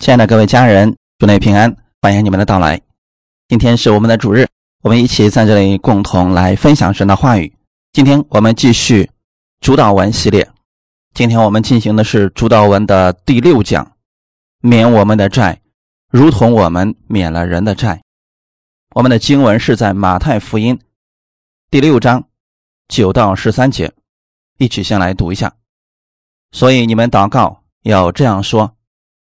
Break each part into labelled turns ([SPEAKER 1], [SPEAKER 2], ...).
[SPEAKER 1] 亲爱的各位家人，祝内平安，欢迎你们的到来。今天是我们的主日，我们一起在这里共同来分享神的话语。今天我们继续主导文系列，今天我们进行的是主导文的第六讲，免我们的债，如同我们免了人的债。我们的经文是在马太福音第六章九到十三节，一起先来读一下。所以你们祷告要这样说。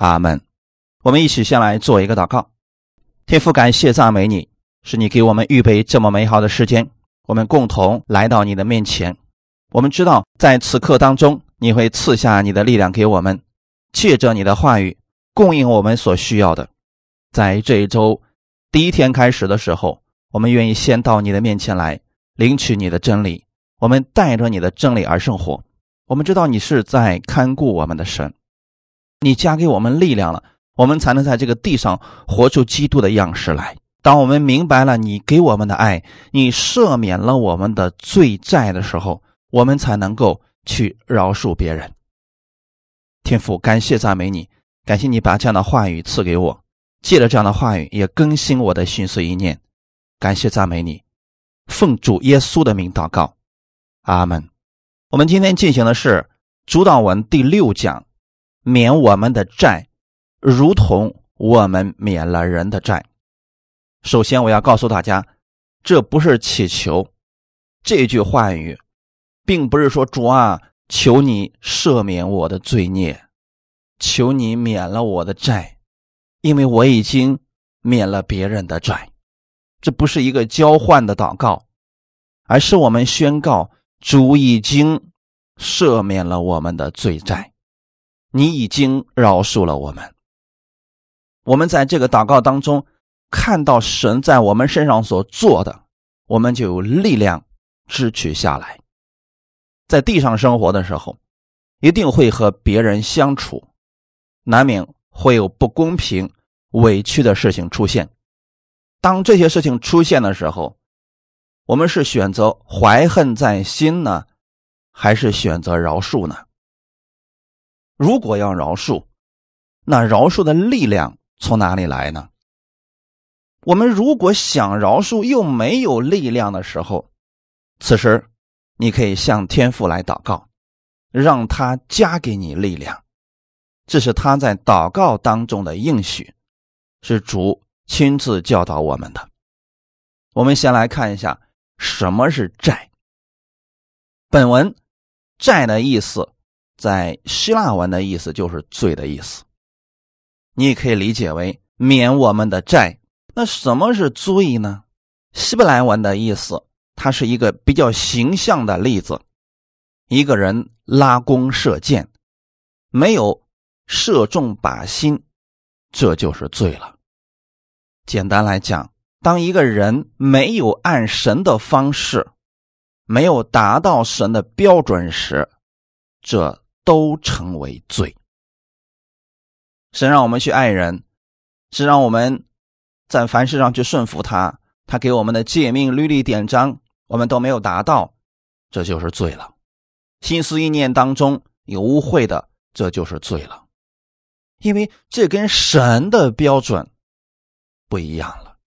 [SPEAKER 1] 阿门。我们一起先来做一个祷告。天父，感谢赞美你，是你给我们预备这么美好的时间，我们共同来到你的面前。我们知道，在此刻当中，你会赐下你的力量给我们，借着你的话语供应我们所需要的。在这一周第一天开始的时候，我们愿意先到你的面前来领取你的真理。我们带着你的真理而生活。我们知道你是在看顾我们的神。你加给我们力量了，我们才能在这个地上活出基督的样式来。当我们明白了你给我们的爱，你赦免了我们的罪债的时候，我们才能够去饶恕别人。天父，感谢赞美你，感谢你把这样的话语赐给我，借着这样的话语也更新我的心思意念。感谢赞美你，奉主耶稣的名祷告，阿门。我们今天进行的是主导文第六讲。免我们的债，如同我们免了人的债。首先，我要告诉大家，这不是祈求。这句话语，并不是说主啊，求你赦免我的罪孽，求你免了我的债，因为我已经免了别人的债。这不是一个交换的祷告，而是我们宣告主已经赦免了我们的罪债。你已经饶恕了我们。我们在这个祷告当中看到神在我们身上所做的，我们就有力量支取下来。在地上生活的时候，一定会和别人相处，难免会有不公平、委屈的事情出现。当这些事情出现的时候，我们是选择怀恨在心呢，还是选择饶恕呢？如果要饶恕，那饶恕的力量从哪里来呢？我们如果想饶恕又没有力量的时候，此时你可以向天父来祷告，让他加给你力量。这是他在祷告当中的应许，是主亲自教导我们的。我们先来看一下什么是债。本文“债”的意思。在希腊文的意思就是罪的意思，你也可以理解为免我们的债。那什么是罪呢？希伯来文的意思，它是一个比较形象的例子。一个人拉弓射箭，没有射中靶心，这就是罪了。简单来讲，当一个人没有按神的方式，没有达到神的标准时，这。都成为罪。神让我们去爱人，是让我们在凡事上去顺服他。他给我们的诫命、律例、典章，我们都没有达到，这就是罪了。心思意念当中有污秽的，这就是罪了。因为这跟神的标准不一样了。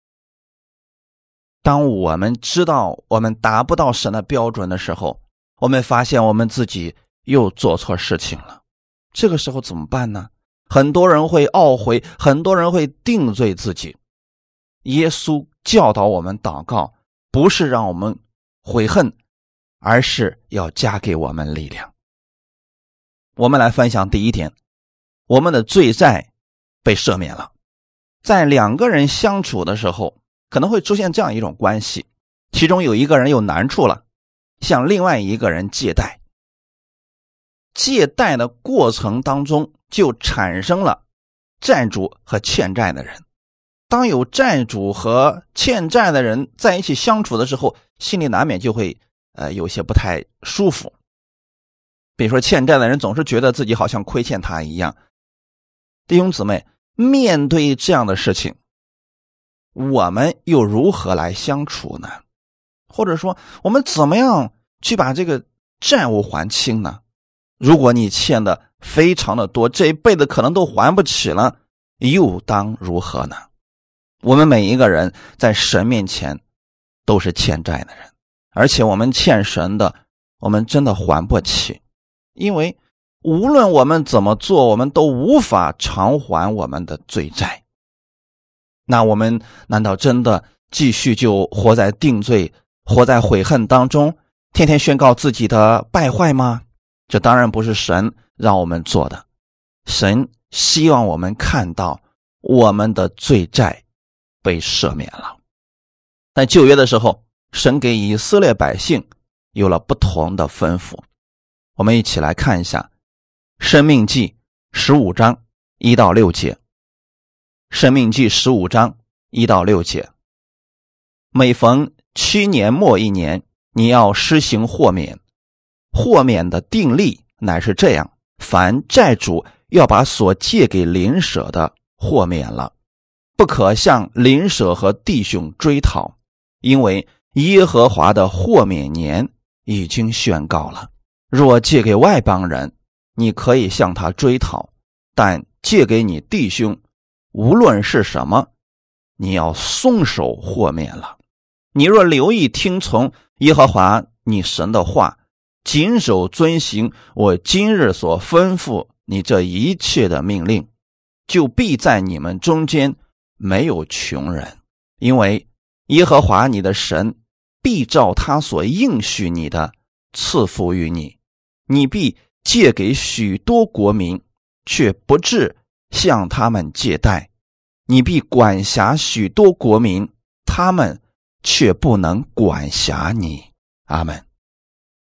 [SPEAKER 1] 当我们知道我们达不到神的标准的时候，我们发现我们自己。又做错事情了，这个时候怎么办呢？很多人会懊悔，很多人会定罪自己。耶稣教导我们祷告，不是让我们悔恨，而是要加给我们力量。我们来分享第一点：我们的罪债被赦免了。在两个人相处的时候，可能会出现这样一种关系：其中有一个人有难处了，向另外一个人借贷。借贷的过程当中，就产生了债主和欠债的人。当有债主和欠债的人在一起相处的时候，心里难免就会呃有些不太舒服。比如说，欠债的人总是觉得自己好像亏欠他一样。弟兄姊妹，面对这样的事情，我们又如何来相处呢？或者说，我们怎么样去把这个债务还清呢？如果你欠的非常的多，这一辈子可能都还不起了，又当如何呢？我们每一个人在神面前都是欠债的人，而且我们欠神的，我们真的还不起，因为无论我们怎么做，我们都无法偿还我们的罪债。那我们难道真的继续就活在定罪、活在悔恨当中，天天宣告自己的败坏吗？这当然不是神让我们做的，神希望我们看到我们的罪债。被赦免了，在旧约的时候，神给以色列百姓有了不同的吩咐。我们一起来看一下《生命记》十五章一到六节，《生命记》十五章一到六节。每逢七年末一年，你要施行豁免。豁免的定例乃是这样：凡债主要把所借给邻舍的豁免了。不可向邻舍和弟兄追讨，因为耶和华的豁免年已经宣告了。若借给外邦人，你可以向他追讨；但借给你弟兄，无论是什么，你要松手豁免了。你若留意听从耶和华你神的话，谨守遵行我今日所吩咐你这一切的命令，就必在你们中间。没有穷人，因为耶和华你的神必照他所应许你的赐福于你，你必借给许多国民，却不至向他们借贷；你必管辖许多国民，他们却不能管辖你。阿门。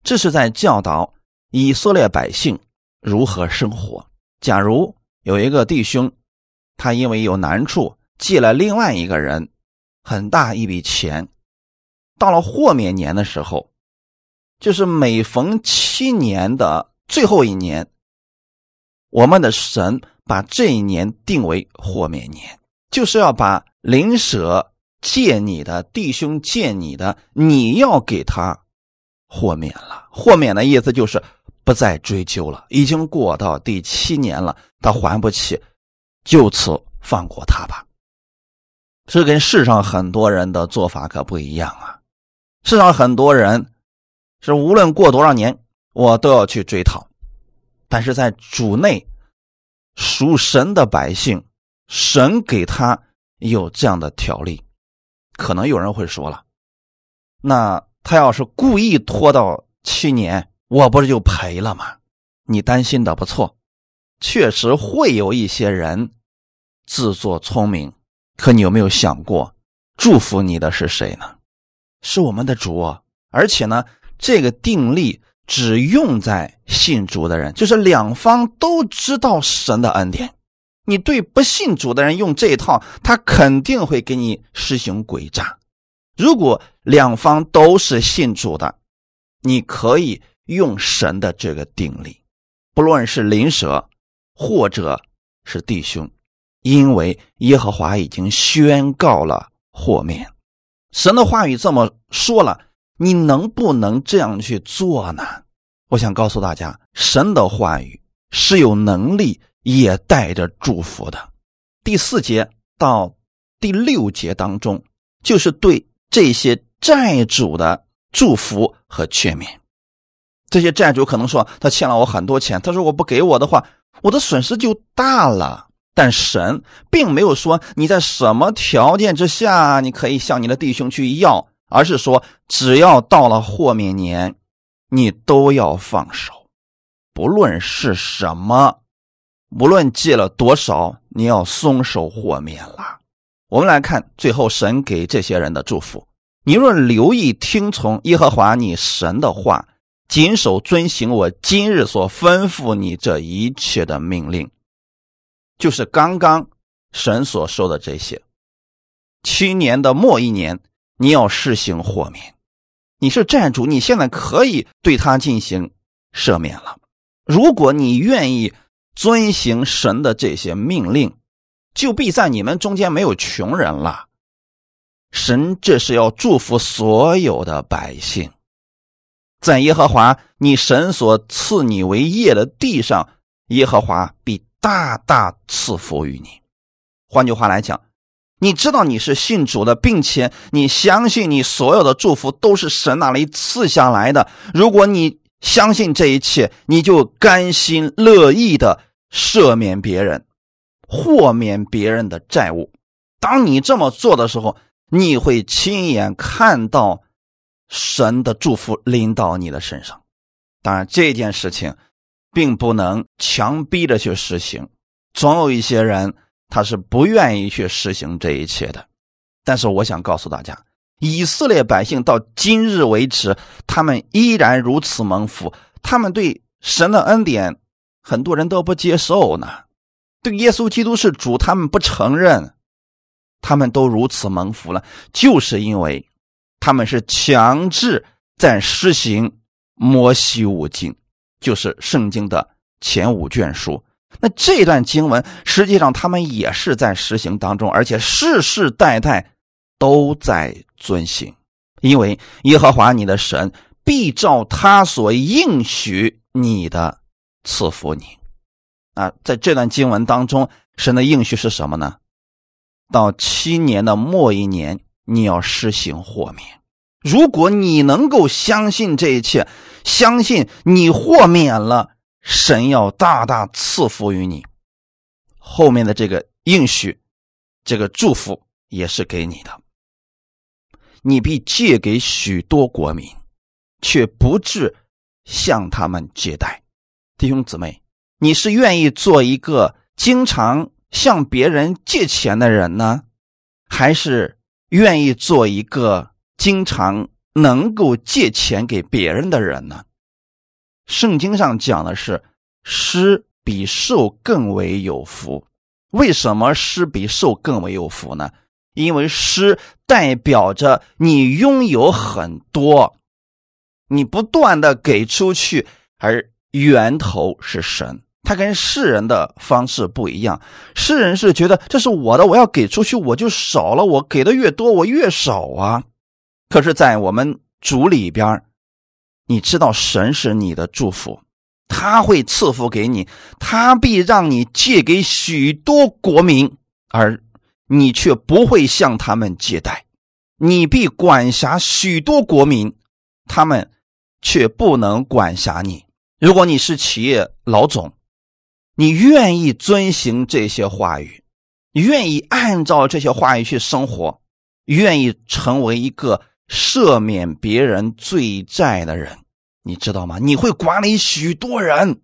[SPEAKER 1] 这是在教导以色列百姓如何生活。假如有一个弟兄，他因为有难处，借了另外一个人很大一笔钱，到了豁免年的时候，就是每逢七年的最后一年，我们的神把这一年定为豁免年，就是要把邻舍借你的弟兄借你的，你要给他豁免了。豁免的意思就是不再追究了，已经过到第七年了，他还不起，就此放过他吧。这跟世上很多人的做法可不一样啊！世上很多人是无论过多少年，我都要去追讨。但是在主内属神的百姓，神给他有这样的条例。可能有人会说了，那他要是故意拖到七年，我不是就赔了吗？你担心的不错，确实会有一些人自作聪明。可你有没有想过，祝福你的是谁呢？是我们的主，而且呢，这个定力只用在信主的人，就是两方都知道神的恩典。你对不信主的人用这一套，他肯定会给你施行诡诈。如果两方都是信主的，你可以用神的这个定力，不论是灵蛇或者是弟兄。因为耶和华已经宣告了豁免，神的话语这么说了，你能不能这样去做呢？我想告诉大家，神的话语是有能力，也带着祝福的。第四节到第六节当中，就是对这些债主的祝福和劝勉。这些债主可能说，他欠了我很多钱，他说我不给我的话，我的损失就大了。但神并没有说你在什么条件之下你可以向你的弟兄去要，而是说只要到了豁免年，你都要放手，不论是什么，无论借了多少，你要松手豁免了。我们来看最后神给这些人的祝福：你若留意听从耶和华你神的话，谨守遵行我今日所吩咐你这一切的命令。就是刚刚神所说的这些。七年的末一年，你要施行豁免。你是债主，你现在可以对他进行赦免了。如果你愿意遵行神的这些命令，就必在你们中间没有穷人了。神这是要祝福所有的百姓，在耶和华你神所赐你为业的地上，耶和华必大大赐福于你。换句话来讲。你知道你是信主的，并且你相信你所有的祝福都是神那里赐下来的。如果你相信这一切，你就甘心乐意的赦免别人，豁免别人的债务。当你这么做的时候，你会亲眼看到神的祝福临到你的身上。当然，这件事情并不能强逼着去实行，总有一些人。他是不愿意去实行这一切的，但是我想告诉大家，以色列百姓到今日为止，他们依然如此蒙福。他们对神的恩典，很多人都不接受呢。对耶稣基督是主，他们不承认，他们都如此蒙福了，就是因为他们是强制在实行摩西五经，就是圣经的前五卷书。那这段经文实际上他们也是在实行当中，而且世世代代都在遵行，因为耶和华你的神必照他所应许你的赐福你。啊，在这段经文当中，神的应许是什么呢？到七年的末一年，你要施行豁免。如果你能够相信这一切，相信你豁免了。神要大大赐福于你，后面的这个应许，这个祝福也是给你的。你必借给许多国民，却不至向他们借贷。弟兄姊妹，你是愿意做一个经常向别人借钱的人呢，还是愿意做一个经常能够借钱给别人的人呢？圣经上讲的是，施比受更为有福。为什么施比受更为有福呢？因为施代表着你拥有很多，你不断的给出去，而源头是神。他跟世人的方式不一样，世人是觉得这是我的，我要给出去，我就少了，我给的越多，我越少啊。可是，在我们主里边你知道神是你的祝福，他会赐福给你，他必让你借给许多国民，而你却不会向他们借贷；你必管辖许多国民，他们却不能管辖你。如果你是企业老总，你愿意遵行这些话语，愿意按照这些话语去生活，愿意成为一个赦免别人罪债的人。你知道吗？你会管理许多人，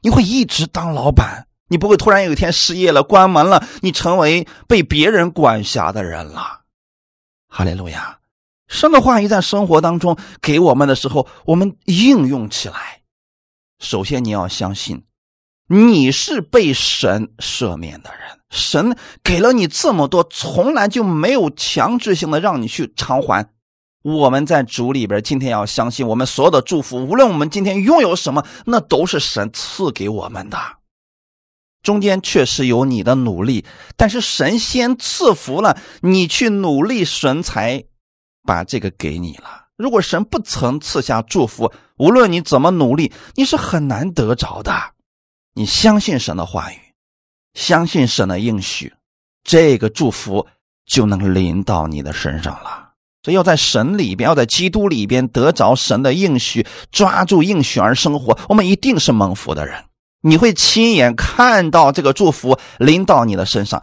[SPEAKER 1] 你会一直当老板，你不会突然有一天失业了、关门了，你成为被别人管辖的人了。哈利路亚！神的话语在生活当中给我们的时候，我们应用起来。首先，你要相信你是被神赦免的人，神给了你这么多，从来就没有强制性的让你去偿还。我们在主里边，今天要相信，我们所有的祝福，无论我们今天拥有什么，那都是神赐给我们的。中间确实有你的努力，但是神先赐福了你，去努力，神才把这个给你了。如果神不曾赐下祝福，无论你怎么努力，你是很难得着的。你相信神的话语，相信神的应许，这个祝福就能临到你的身上了。所以要在神里边，要在基督里边得着神的应许，抓住应许而生活。我们一定是蒙福的人，你会亲眼看到这个祝福临到你的身上，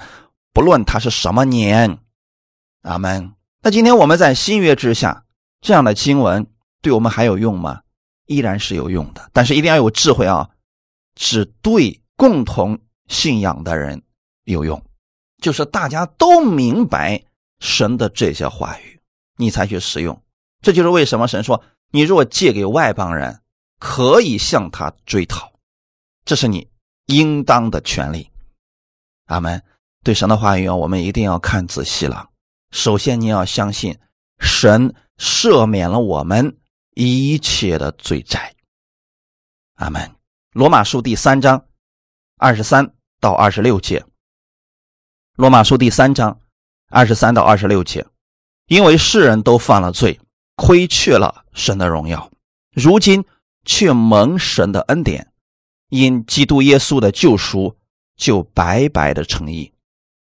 [SPEAKER 1] 不论它是什么年。阿门。那今天我们在新约之下，这样的经文对我们还有用吗？依然是有用的，但是一定要有智慧啊，只对共同信仰的人有用，就是大家都明白神的这些话语。你才去使用，这就是为什么神说：“你若借给外邦人，可以向他追讨，这是你应当的权利。阿门。对神的话语，我们一定要看仔细了。首先，你要相信神赦免了我们一切的罪债。阿门。罗马书第三章二十三到二十六节。罗马书第三章二十三到二十六节，因为世人都犯了罪，亏缺了神的荣耀，如今却蒙神的恩典，因基督耶稣的救赎，就白白的成义。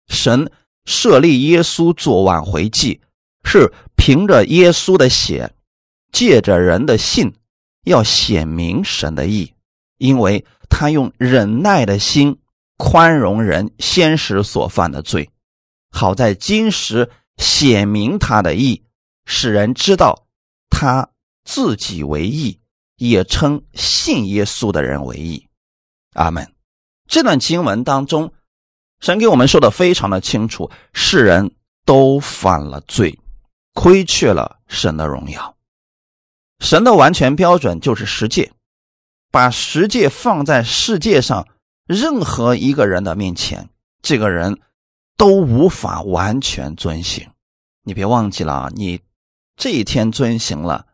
[SPEAKER 1] 神设立耶稣做挽回祭，是凭着耶稣的血，借着人的信，要显明神的义。因为他用忍耐的心宽容人先时所犯的罪，好在今时显明他的义，使人知道他自己为义，也称信耶稣的人为义。阿门。这段经文当中，神给我们说的非常的清楚：世人都犯了罪，亏缺了神的荣耀。神的完全标准就是十诫。把十诫放在世界上任何一个人的面前，这个人都无法完全遵行。你别忘记了啊！你这一天遵行了，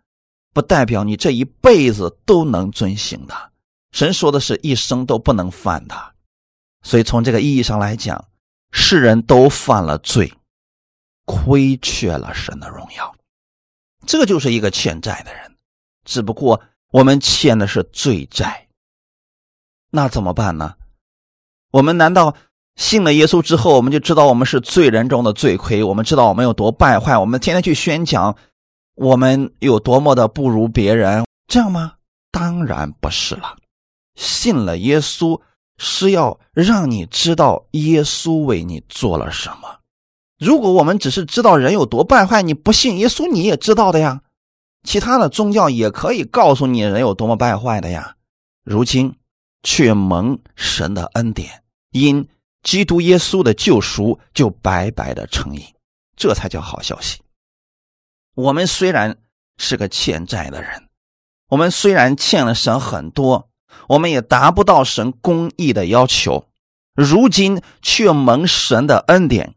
[SPEAKER 1] 不代表你这一辈子都能遵行的。神说的是一生都不能犯的，所以从这个意义上来讲，世人都犯了罪，亏缺了神的荣耀。这就是一个欠债的人，只不过。我们欠的是罪债，那怎么办呢？我们难道信了耶稣之后，我们就知道我们是罪人中的罪魁？我们知道我们有多败坏？我们天天去宣讲我们有多么的不如别人，这样吗？当然不是了。信了耶稣是要让你知道耶稣为你做了什么。如果我们只是知道人有多败坏，你不信耶稣，你也知道的呀。其他的宗教也可以告诉你人有多么败坏的呀，如今却蒙神的恩典，因基督耶稣的救赎就白白的成义，这才叫好消息。我们虽然是个欠债的人，我们虽然欠了神很多，我们也达不到神公义的要求，如今却蒙神的恩典。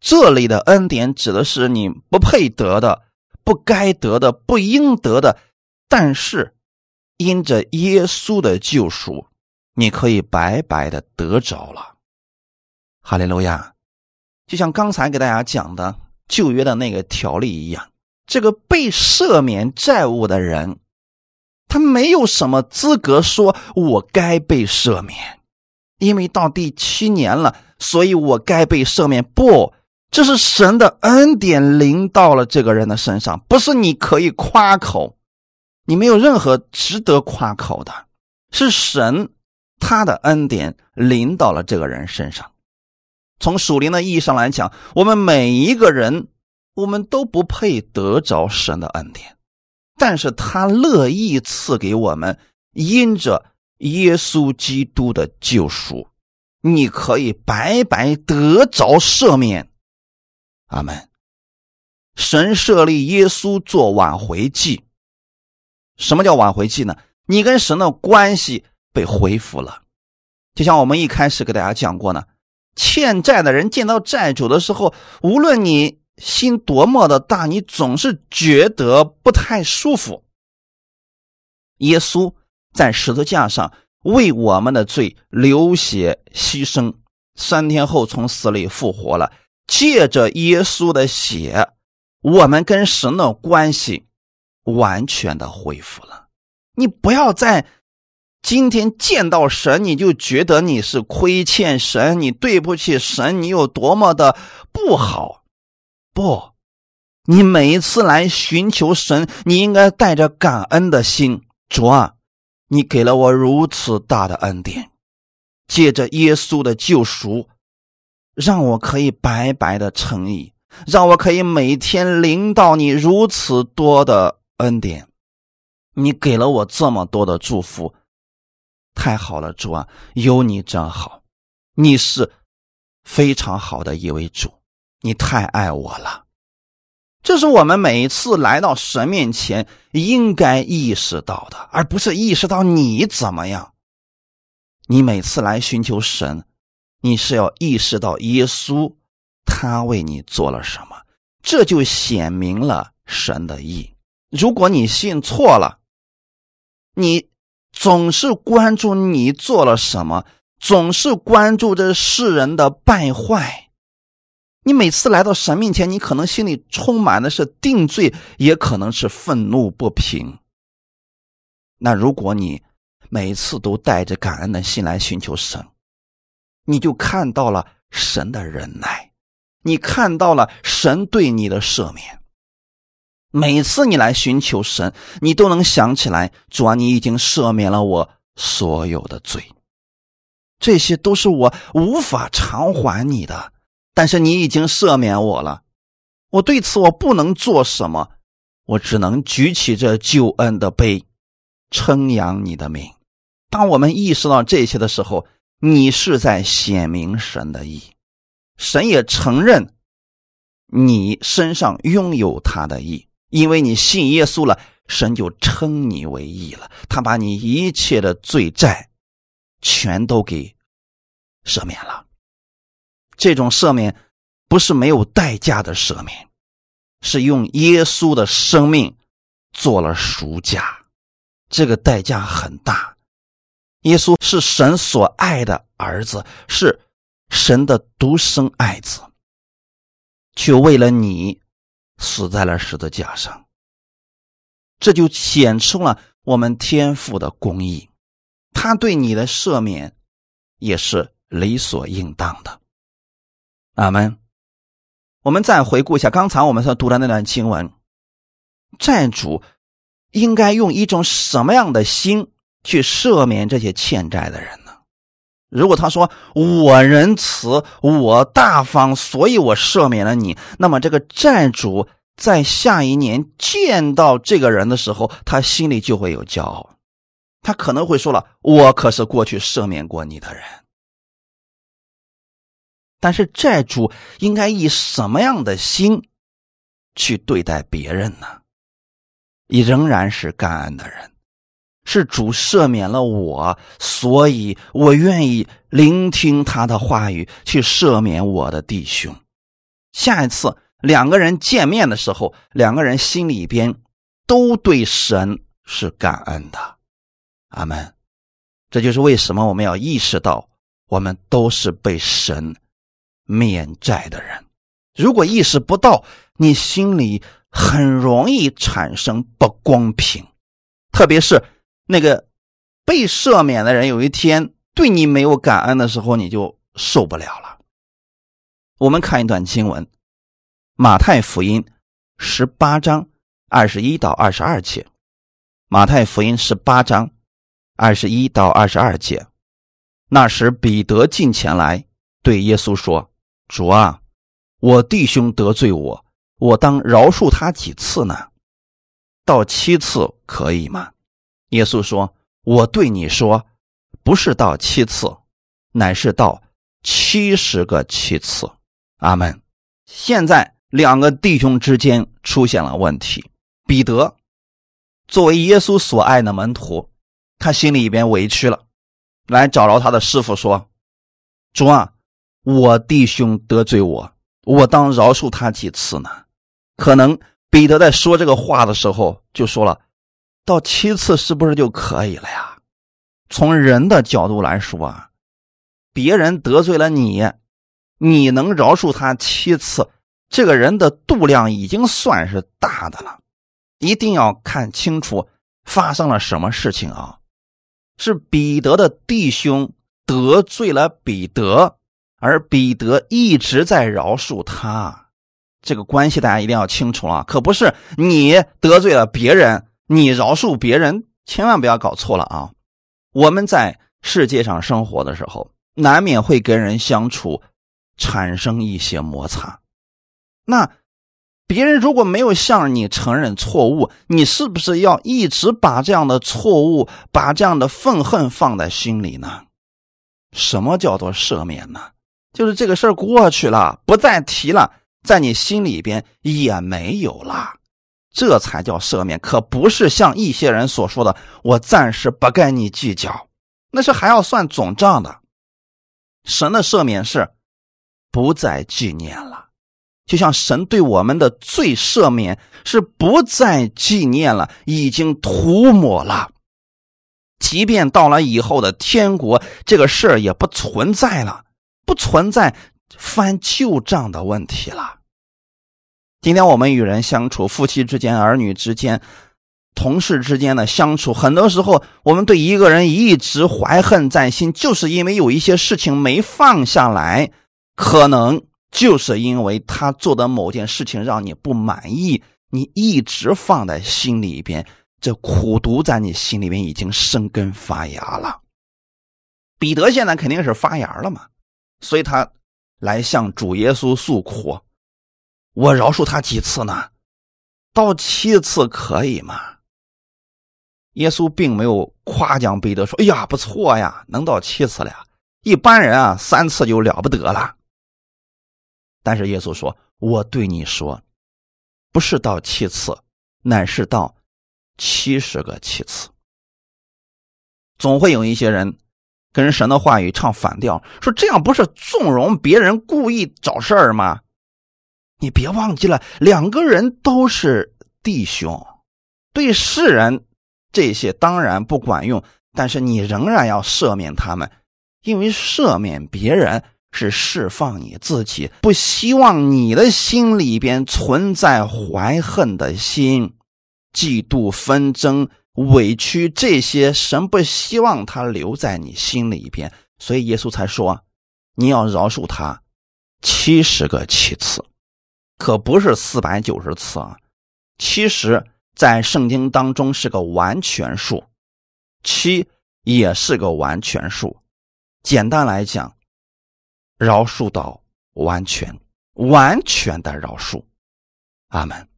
[SPEAKER 1] 这里的恩典指的是你不配得的。不该得的，不应得的，但是因着耶稣的救赎，你可以白白的得着了。哈利路亚！就像刚才给大家讲的旧约的那个条例一样，这个被赦免债务的人，他没有什么资格说“我该被赦免”，因为到第七年了，所以我该被赦免。不。这是神的恩典临到了这个人的身上，不是你可以夸口，你没有任何值得夸口的，是神他的恩典临到了这个人身上。从属灵的意义上来讲，我们每一个人，我们都不配得着神的恩典，但是他乐意赐给我们，因着耶稣基督的救赎，你可以白白得着赦免。阿门。神设立耶稣做挽回祭。什么叫挽回祭呢？你跟神的关系被恢复了。就像我们一开始给大家讲过呢，欠债的人见到债主的时候，无论你心多么的大，你总是觉得不太舒服。耶稣在十字架上为我们的罪流血牺牲，三天后从死里复活了。借着耶稣的血，我们跟神的关系完全的恢复了。你不要在今天见到神，你就觉得你是亏欠神，你对不起神，你有多么的不好。不，你每一次来寻求神，你应该带着感恩的心。主啊，你给了我如此大的恩典，借着耶稣的救赎。让我可以白白的诚意，让我可以每天领到你如此多的恩典，你给了我这么多的祝福，太好了，主啊，有你真好，你是非常好的一位主，你太爱我了。这是我们每一次来到神面前应该意识到的，而不是意识到你怎么样。你每次来寻求神。你是要意识到耶稣他为你做了什么，这就显明了神的意。如果你信错了，你总是关注你做了什么，总是关注这世人的败坏，你每次来到神面前，你可能心里充满的是定罪，也可能是愤怒不平。那如果你每次都带着感恩的心来寻求神，你就看到了神的忍耐，你看到了神对你的赦免。每次你来寻求神，你都能想起来，主啊，你已经赦免了我所有的罪。这些都是我无法偿还你的，但是你已经赦免我了。我对此我不能做什么，我只能举起这救恩的杯，称扬你的名。当我们意识到这些的时候，你是在显明神的意，神也承认你身上拥有他的意。因为你信耶稣了，神就称你为义了。他把你一切的罪债全都给赦免了。这种赦免不是没有代价的赦免，是用耶稣的生命做了赎价，这个代价很大。耶稣是神所爱的儿子，是神的独生爱子，却为了你。死在了十字架上，这就显出了我们天父的公义，他对你的赦免也是理所应当的。阿门。我们再回顾一下刚才我们所读的那段经文，债主应该用一种什么样的心去赦免这些欠债的人呢？如果他说我仁慈，我大方，所以我赦免了你，那么这个债主在下一年见到这个人的时候，他心里就会有骄傲，他可能会说了：“我可是过去赦免过你的人。”但是债主应该以什么样的心去对待别人呢？你仍然是感恩的人。是主赦免了我，所以我愿意聆听他的话语，去赦免我的弟兄。下一次两个人见面的时候，两个人心里边都对神是感恩的。阿门。这就是为什么我们要意识到，我们都是被神免债的人。如果意识不到，你心里很容易产生不公平，特别是。那个被赦免的人，有一天对你没有感恩的时候，你就受不了了。我们看一段经文，《马太福音》十八章二十一到二十二节，《马太福音》十八章二十一到二十二节。那时，彼得进前来对耶稣说：“主啊，我弟兄得罪我，我当饶恕他几次呢？到七次可以吗？”耶稣说：“我对你说，不是到七次，乃是到七十个七次。”阿门。现在两个弟兄之间出现了问题。彼得作为耶稣所爱的门徒，他心里边委屈了，来找着他的师傅说：“主啊，我弟兄得罪我，我当饶恕他几次呢？”可能彼得在说这个话的时候，就说了。到七次是不是就可以了呀？从人的角度来说啊，别人得罪了你，你能饶恕他七次，这个人的度量已经算是大的了。一定要看清楚发生了什么事情啊！是彼得的弟兄得罪了彼得，而彼得一直在饶恕他，这个关系大家一定要清楚啊！可不是你得罪了别人。你饶恕别人，千万不要搞错了啊！我们在世界上生活的时候，难免会跟人相处，产生一些摩擦。那别人如果没有向你承认错误，你是不是要一直把这样的错误、把这样的愤恨放在心里呢？什么叫做赦免呢？就是这个事儿过去了，不再提了，在你心里边也没有了。这才叫赦免，可不是像一些人所说的“我暂时不跟你计较”，那是还要算总账的。神的赦免是不再纪念了，就像神对我们的罪赦免是不再纪念了，已经涂抹了。即便到了以后的天国，这个事儿也不存在了，不存在翻旧账的问题了。今天我们与人相处，夫妻之间、儿女之间。同事之间的相处，很多时候我们对一个人一直怀恨在心，就是因为有一些事情没放下来，可能就是因为他做的某件事情让你不满意，你一直放在心里边，这苦毒在你心里边已经生根发芽了。彼得现在肯定是发芽了嘛，所以他来向主耶稣诉苦：“我饶恕他几次呢？到七次可以吗？”耶稣并没有夸奖彼得说：“哎呀，不错呀，能到七次了。一般人啊，三次就了不得了。”但是耶稣说：“我对你说，不是到七次，乃是到七十个七次。”总会有一些人跟神的话语唱反调，说这样不是纵容别人故意找事儿吗？你别忘记了，两个人都是弟兄，对世人。这些当然不管用，但是你仍然要赦免他们，因为赦免别人是释放你自己，不希望你的心里边存在怀恨的心、嫉妒、纷争、委屈这些，神不希望他留在你心里边，所以耶稣才说你要饶恕他七十个七次，可不是四百九十次啊，其实。在圣经当中是个完全数，七也是个完全数。简单来讲，饶恕到完全，完全的饶恕。阿门。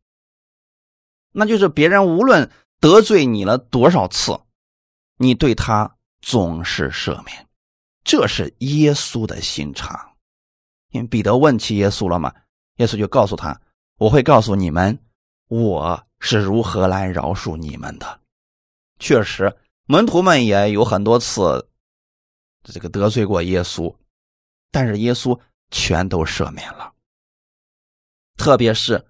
[SPEAKER 1] 那就是别人无论得罪你了多少次，你对他总是赦免，这是耶稣的心肠。因为彼得问起耶稣了嘛，耶稣就告诉他：“我会告诉你们，我。”是如何来饶恕你们的？确实，门徒们也有很多次这个得罪过耶稣，但是耶稣全都赦免了。特别是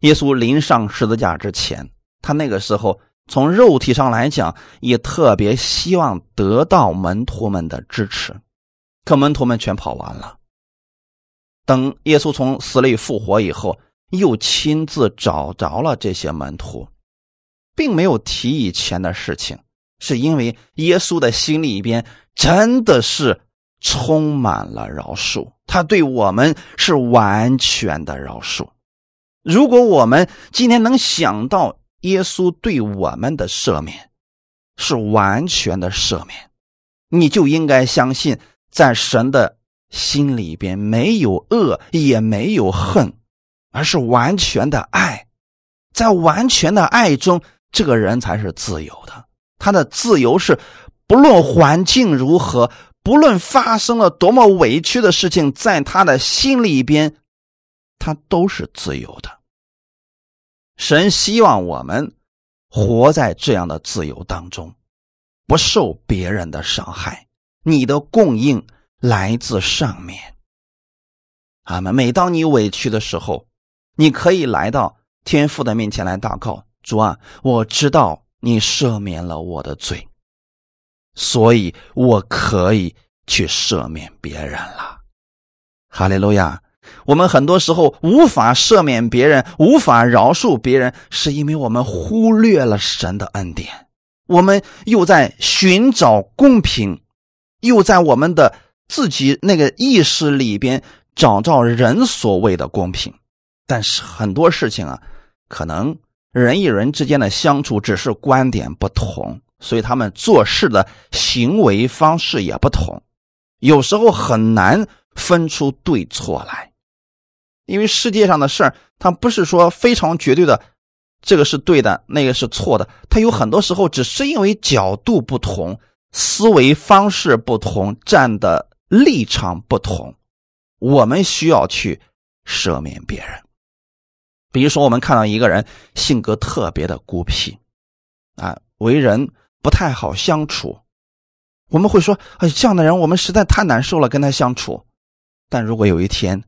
[SPEAKER 1] 耶稣临上十字架之前，他那个时候从肉体上来讲，也特别希望得到门徒们的支持，可门徒们全跑完了。等耶稣从死里复活以后。又亲自找着了这些门徒，并没有提以前的事情，是因为耶稣的心里边真的是充满了饶恕，他对我们是完全的饶恕。如果我们今天能想到耶稣对我们的赦免是完全的赦免，你就应该相信，在神的心里边没有恶，也没有恨。而是完全的爱，在完全的爱中，这个人才是自由的。他的自由是，不论环境如何，不论发生了多么委屈的事情，在他的心里边，他都是自由的。神希望我们活在这样的自由当中，不受别人的伤害。你的供应来自上面。阿门。每当你委屈的时候。你可以来到天父的面前来祷告，主啊，我知道你赦免了我的罪，所以我可以去赦免别人了。哈利路亚！我们很多时候无法赦免别人，无法饶恕别人，是因为我们忽略了神的恩典，我们又在寻找公平，又在我们的自己那个意识里边找到人所谓的公平。但是很多事情啊，可能人与人之间的相处只是观点不同，所以他们做事的行为方式也不同，有时候很难分出对错来。因为世界上的事儿，它不是说非常绝对的，这个是对的，那个是错的。它有很多时候只是因为角度不同、思维方式不同、站的立场不同，我们需要去赦免别人。比如说，我们看到一个人性格特别的孤僻，啊，为人不太好相处，我们会说：“哎，这样的人我们实在太难受了，跟他相处。”但如果有一天，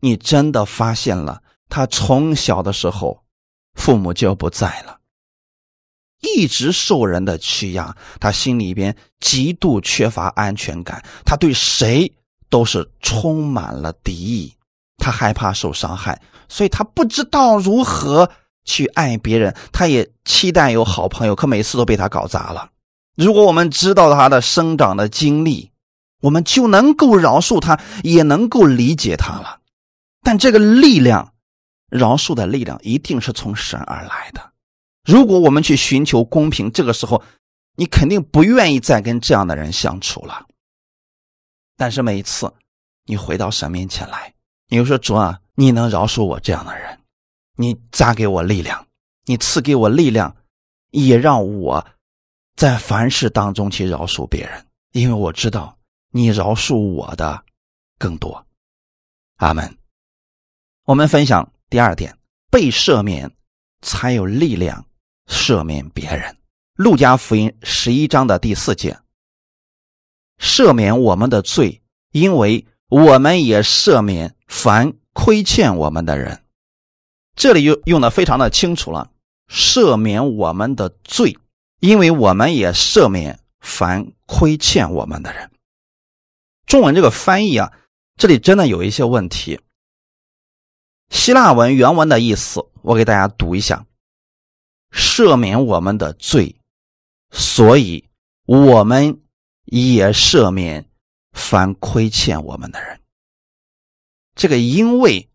[SPEAKER 1] 你真的发现了他从小的时候，父母就不在了，一直受人的欺压，他心里边极度缺乏安全感，他对谁都是充满了敌意，他害怕受伤害，所以他不知道如何去爱别人，他也期待有好朋友，可每次都被他搞砸了。如果我们知道他的生长的经历，我们就能够饶恕他，也能够理解他了。但这个力量，饶恕的力量，一定是从神而来的。如果我们去寻求公平，这个时候，你肯定不愿意再跟这样的人相处了。但是每一次，你回到神面前来，你就说：“主啊，你能饶恕我这样的人？你加给我力量，你赐给我力量，也让我。”在凡事当中去饶恕别人，因为我知道你饶恕我的更多。阿门。我们分享第二点：被赦免才有力量赦免别人。路加福音十一章的第四节：赦免我们的罪，因为我们也赦免凡亏欠我们的人。这里又用的非常的清楚了，赦免我们的罪。因为我们也赦免凡亏欠我们的人。中文这个翻译啊，这里真的有一些问题。希腊文原文的意思，我给大家读一下：赦免我们的罪，所以我们也赦免凡亏欠我们的人。这个因为，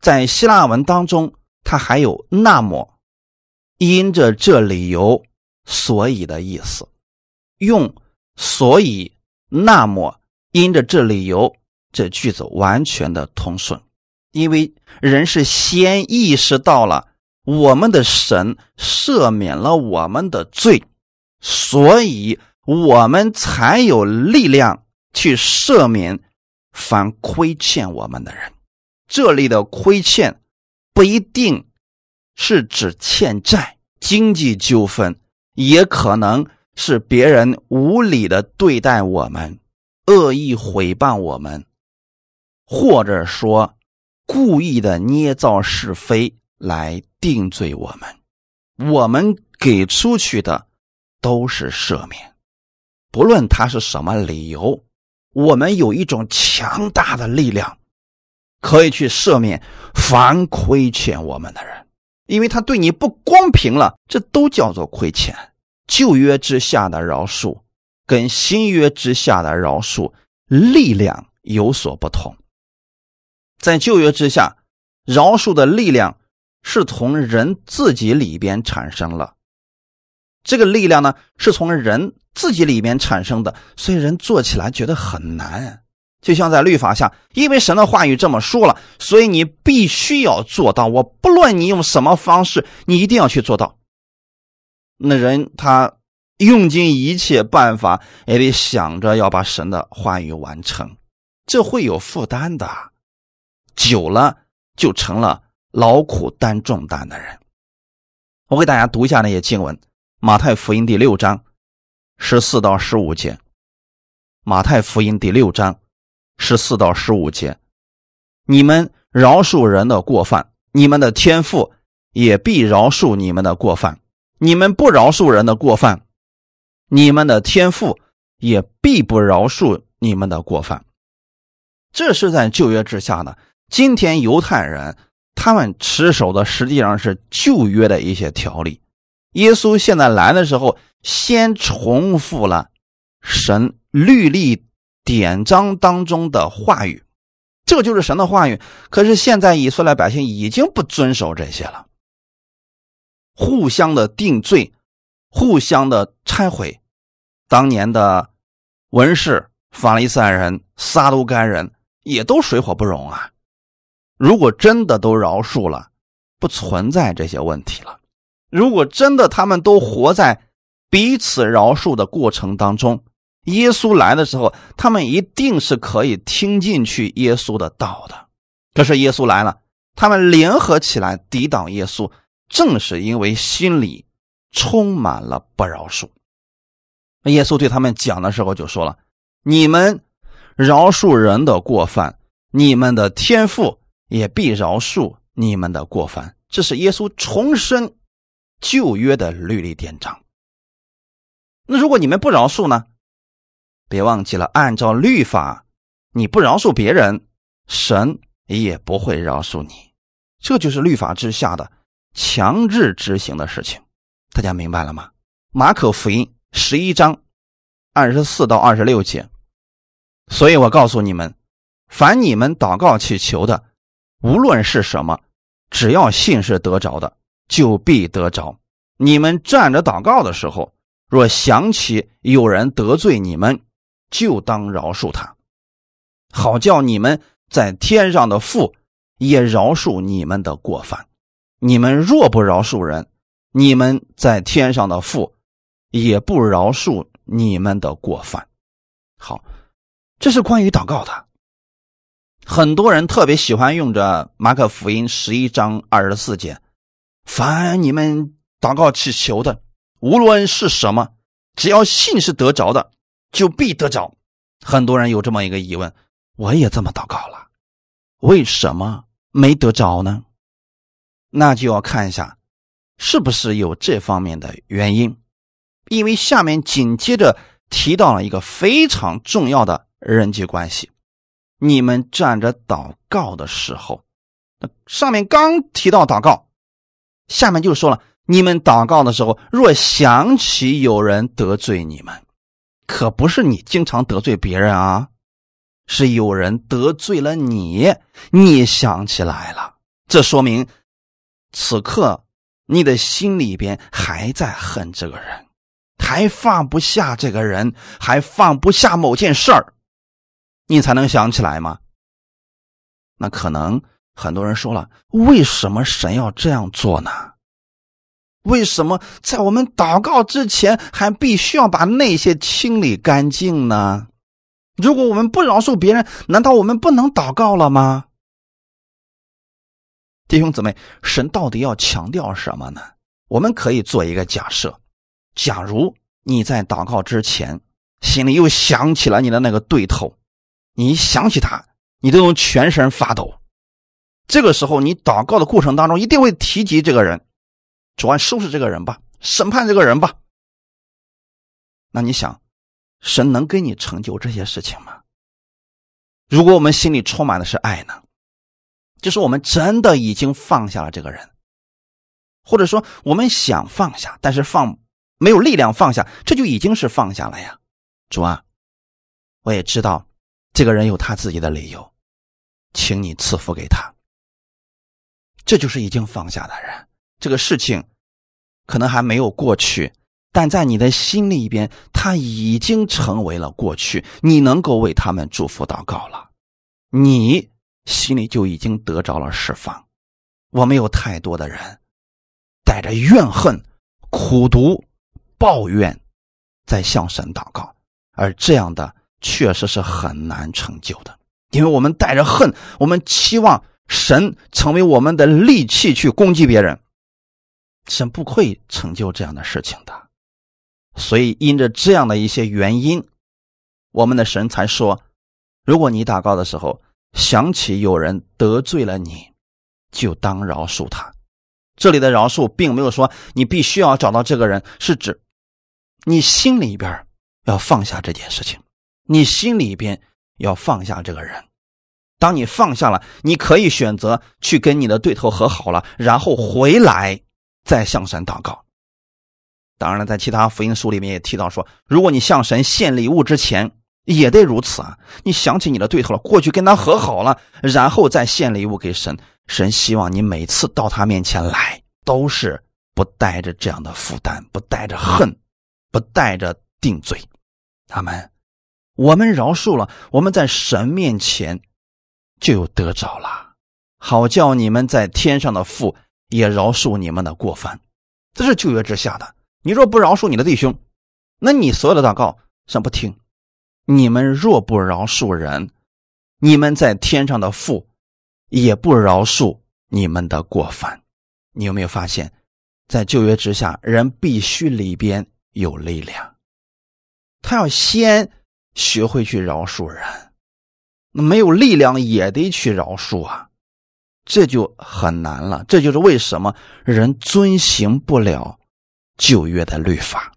[SPEAKER 1] 在希腊文当中，它还有那么，因着这理由。所以的意思，用所以那么因着这理由，这句子完全的通顺，因为人是先意识到了我们的神赦免了我们的罪，所以我们才有力量去赦免凡亏欠我们的人。这里的亏欠不一定是指欠债、经济纠纷。也可能是别人无理的对待我们，恶意诽谤我们，或者说故意的捏造是非来定罪我们。我们给出去的都是赦免，不论他是什么理由，我们有一种强大的力量，可以去赦免凡亏欠我们的人。因为他对你不公平了，这都叫做亏欠。旧约之下的饶恕，跟新约之下的饶恕力量有所不同。在旧约之下，饶恕的力量是从人自己里边产生了，这个力量呢是从人自己里边产生的，所以人做起来觉得很难。就像在律法下，因为神的话语这么说了，所以你必须要做到。我不论你用什么方式，你一定要去做到。那人他用尽一切办法，也得想着要把神的话语完成，这会有负担的。久了就成了劳苦担重担的人。我给大家读一下那些经文：马太福音第六章十四到十五节。马太福音第六章。十四到十五节，你们饶恕人的过犯，你们的天父也必饶恕你们的过犯；你们不饶恕人的过犯，你们的天父也必不饶恕你们的过犯。这是在旧约之下呢。今天犹太人他们持守的实际上是旧约的一些条例。耶稣现在来的时候，先重复了神律例。典章当中的话语，这就是神的话语。可是现在以色列百姓已经不遵守这些了，互相的定罪，互相的拆毁。当年的文士、法利赛人、撒都该人也都水火不容啊。如果真的都饶恕了，不存在这些问题了。如果真的他们都活在彼此饶恕的过程当中。耶稣来的时候，他们一定是可以听进去耶稣的道的。可是耶稣来了，他们联合起来抵挡耶稣，正是因为心里充满了不饶恕。耶稣对他们讲的时候就说了：“你们饶恕人的过犯，你们的天父也必饶恕你们的过犯。”这是耶稣重申旧约的律例典章。那如果你们不饶恕呢？别忘记了，按照律法，你不饶恕别人，神也不会饶恕你。这就是律法之下的强制执行的事情。大家明白了吗？马可福音十一章二十四到二十六节。所以我告诉你们，凡你们祷告祈求的，无论是什么，只要信是得着的，就必得着。你们站着祷告的时候，若想起有人得罪你们，就当饶恕他，好叫你们在天上的父也饶恕你们的过犯。你们若不饶恕人，你们在天上的父也不饶恕你们的过犯。好，这是关于祷告的。很多人特别喜欢用着马可福音十一章二十四节：“凡你们祷告祈求的，无论是什么，只要信是得着的。”就必得着。很多人有这么一个疑问：我也这么祷告了，为什么没得着呢？那就要看一下，是不是有这方面的原因。因为下面紧接着提到了一个非常重要的人际关系：你们站着祷告的时候，上面刚提到祷告，下面就说了：你们祷告的时候，若想起有人得罪你们。可不是你经常得罪别人啊，是有人得罪了你，你想起来了，这说明此刻你的心里边还在恨这个人，还放不下这个人，还放不下某件事儿，你才能想起来吗？那可能很多人说了，为什么神要这样做呢？为什么在我们祷告之前还必须要把那些清理干净呢？如果我们不饶恕别人，难道我们不能祷告了吗？弟兄姊妹，神到底要强调什么呢？我们可以做一个假设：假如你在祷告之前，心里又想起了你的那个对头，你一想起他，你都能全身发抖。这个时候，你祷告的过程当中一定会提及这个人。主啊，收拾这个人吧，审判这个人吧。那你想，神能给你成就这些事情吗？如果我们心里充满的是爱呢？就是我们真的已经放下了这个人，或者说我们想放下，但是放没有力量放下，这就已经是放下了呀。主啊，我也知道这个人有他自己的理由，请你赐福给他。这就是已经放下的人。这个事情可能还没有过去，但在你的心里边，他已经成为了过去。你能够为他们祝福祷告了，你心里就已经得着了释放。我们有太多的人带着怨恨、苦读、抱怨，在向神祷告，而这样的确实是很难成就的，因为我们带着恨，我们期望神成为我们的利器去攻击别人。神不会成就这样的事情的，所以因着这样的一些原因，我们的神才说：如果你祷告的时候想起有人得罪了你，就当饶恕他。这里的饶恕并没有说你必须要找到这个人，是指你心里边要放下这件事情，你心里边要放下这个人。当你放下了，你可以选择去跟你的对头和好了，然后回来。再向神祷告。当然了，在其他福音书里面也提到说，如果你向神献礼物之前，也得如此啊。你想起你的对头了，过去跟他和好了，然后再献礼物给神。神希望你每次到他面前来，都是不带着这样的负担，不带着恨，不带着定罪。他们，我们饶恕了，我们在神面前就有得着了，好叫你们在天上的父。也饶恕你们的过犯，这是旧约之下的。你若不饶恕你的弟兄，那你所有的祷告神不听。你们若不饶恕人，你们在天上的父也不饶恕你们的过犯。你有没有发现，在旧约之下，人必须里边有力量，他要先学会去饶恕人，那没有力量也得去饶恕啊，这就很难了。这就是为什么人遵行不了旧约的律法，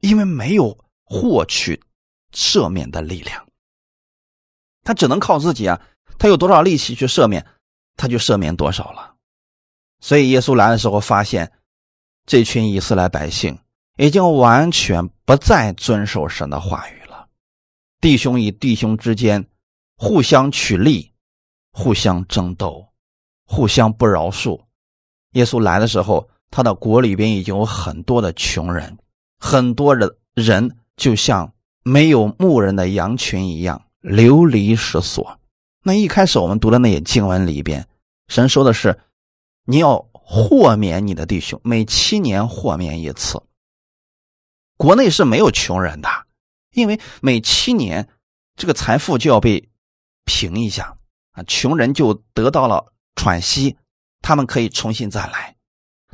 [SPEAKER 1] 因为没有获取赦免的力量，他只能靠自己啊。他有多少力气去赦免，他就赦免多少了。所以耶稣来的时候，发现这群以色列百姓已经完全不再遵守神的话语。弟兄与弟兄之间互相取利，互相争斗，互相不饶恕。耶稣来的时候，他的国里边已经有很多的穷人，很多人人就像没有牧人的羊群一样流离失所。那一开始我们读的那些经文里边，神说的是，你要豁免你的弟兄，每七年豁免一次。国内是没有穷人的，因为每七年这个财富就要被平一下啊，穷人就得到了喘息，他们可以重新再来。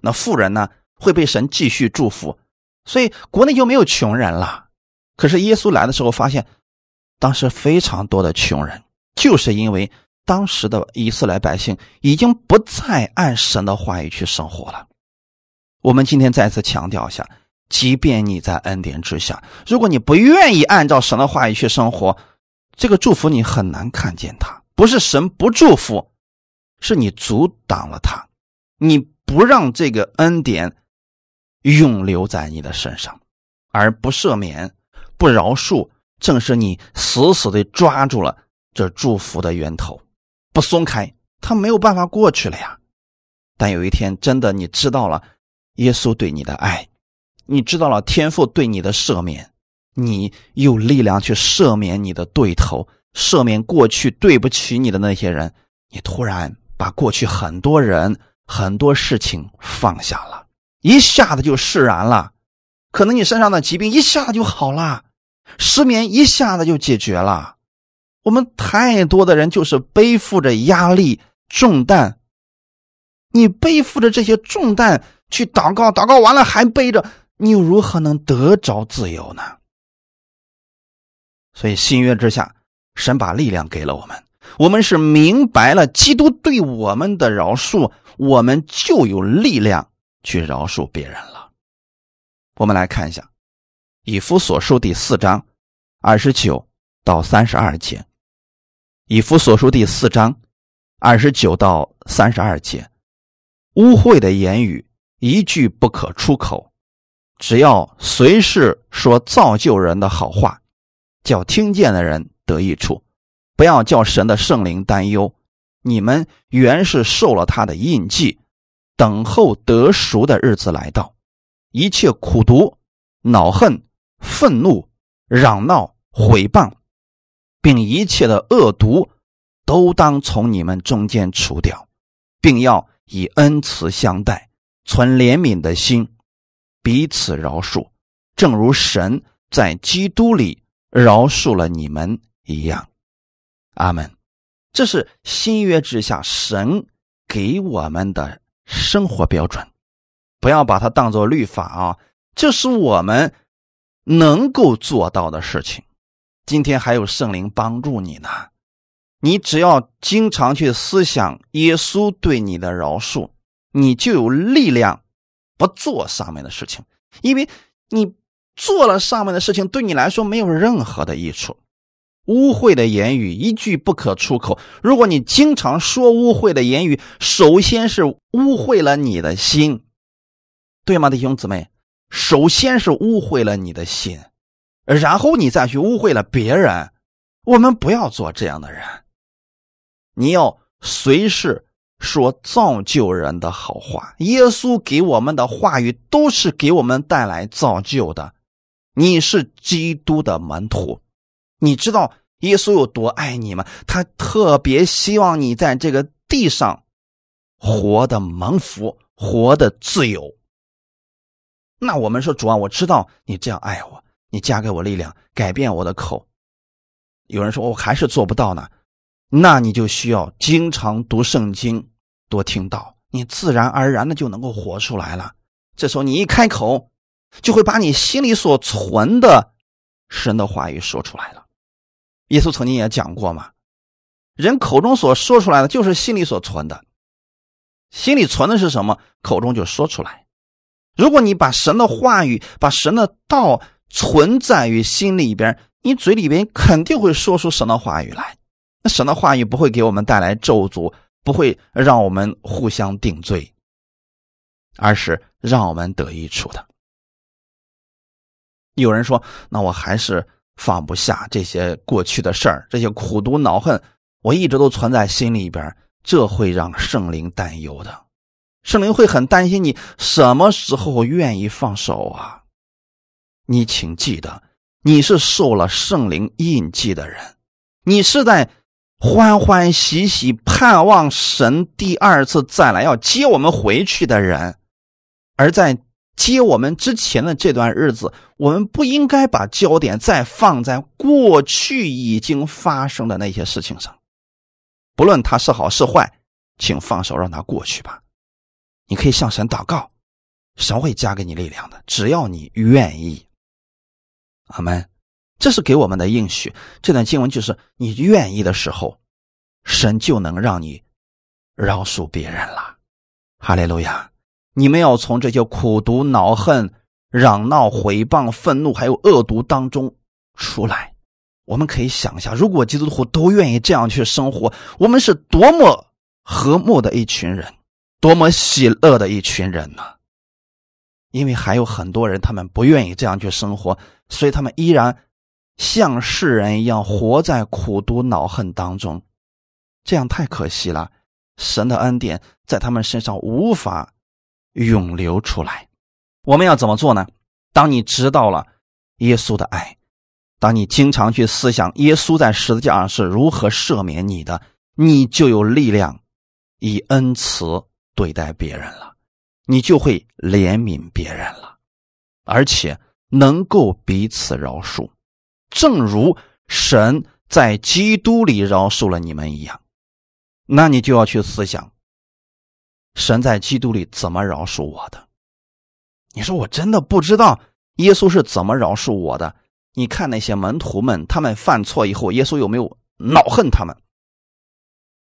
[SPEAKER 1] 那富人呢会被神继续祝福，所以国内就没有穷人了。可是耶稣来的时候，发现当时非常多的穷人。就是因为当时的以色列百姓已经不再按神的话语去生活了。我们今天再次强调一下，即便你在恩典之下，如果你不愿意按照神的话语去生活，这个祝福你很难看见它。不是神不祝福，是你阻挡了他，你不让这个恩典永留在你的身上，而不赦免、不饶恕，正是你死死的抓住了。这祝福的源头不松开，他没有办法过去了呀。但有一天，真的你知道了耶稣对你的爱，你知道了天父对你的赦免，你有力量去赦免你的对头，赦免过去对不起你的那些人。你突然把过去很多人、很多事情放下了，一下子就释然了。可能你身上的疾病一下子就好了，失眠一下子就解决了。我们太多的人就是背负着压力重担，你背负着这些重担去祷告，祷告完了还背着，你又如何能得着自由呢？所以新约之下，神把力量给了我们，我们是明白了基督对我们的饶恕，我们就有力量去饶恕别人了。我们来看一下《以弗所书》第四章二十九到三十二节。以弗所书第四章二十九到三十二节，污秽的言语一句不可出口，只要随时说造就人的好话，叫听见的人得益处，不要叫神的圣灵担忧。你们原是受了他的印记，等候得赎的日子来到，一切苦毒、恼恨、愤怒、嚷闹、毁谤。并一切的恶毒，都当从你们中间除掉，并要以恩慈相待，存怜悯的心，彼此饶恕，正如神在基督里饶恕了你们一样。阿门。这是新约之下神给我们的生活标准，不要把它当做律法啊，这是我们能够做到的事情。今天还有圣灵帮助你呢，你只要经常去思想耶稣对你的饶恕，你就有力量不做上面的事情，因为你做了上面的事情，对你来说没有任何的益处。污秽的言语一句不可出口。如果你经常说污秽的言语，首先是污秽了你的心，对吗，弟兄姊妹？首先是污秽了你的心。然后你再去污秽了别人，我们不要做这样的人。你要随时说造就人的好话。耶稣给我们的话语都是给我们带来造就的。你是基督的门徒，你知道耶稣有多爱你吗？他特别希望你在这个地上活的蒙福，活的自由。那我们说主啊，我知道你这样爱我。你加给我力量，改变我的口。有人说我还是做不到呢，那你就需要经常读圣经，多听到，你自然而然的就能够活出来了。这时候你一开口，就会把你心里所存的神的话语说出来了。耶稣曾经也讲过嘛，人口中所说出来的就是心里所存的，心里存的是什么，口中就说出来。如果你把神的话语、把神的道存在于心里边，你嘴里边肯定会说出神的话语来。神的话语不会给我们带来咒诅，不会让我们互相定罪，而是让我们得益处的。有人说：“那我还是放不下这些过去的事儿，这些苦毒恼恨，我一直都存在心里边，这会让圣灵担忧的。圣灵会很担心你什么时候愿意放手啊？你请记得，你是受了圣灵印记的人，你是在欢欢喜喜盼望神第二次再来要接我们回去的人，而在。”接我们之前的这段日子，我们不应该把焦点再放在过去已经发生的那些事情上，不论它是好是坏，请放手让它过去吧。你可以向神祷告，神会加给你力量的，只要你愿意。阿门。这是给我们的应许。这段经文就是你愿意的时候，神就能让你饶恕别人了。哈利路亚。你们要从这些苦毒、恼恨、嚷闹、毁谤、愤怒，还有恶毒当中出来。我们可以想一下，如果基督徒都愿意这样去生活，我们是多么和睦的一群人，多么喜乐的一群人呢？因为还有很多人，他们不愿意这样去生活，所以他们依然像世人一样活在苦毒、恼恨当中。这样太可惜了，神的恩典在他们身上无法。涌流出来，我们要怎么做呢？当你知道了耶稣的爱，当你经常去思想耶稣在十字架上是如何赦免你的，你就有力量以恩慈对待别人了，你就会怜悯别人了，而且能够彼此饶恕，正如神在基督里饶恕了你们一样。那你就要去思想。神在基督里怎么饶恕我的？你说我真的不知道耶稣是怎么饶恕我的。你看那些门徒们，他们犯错以后，耶稣有没有恼恨他们？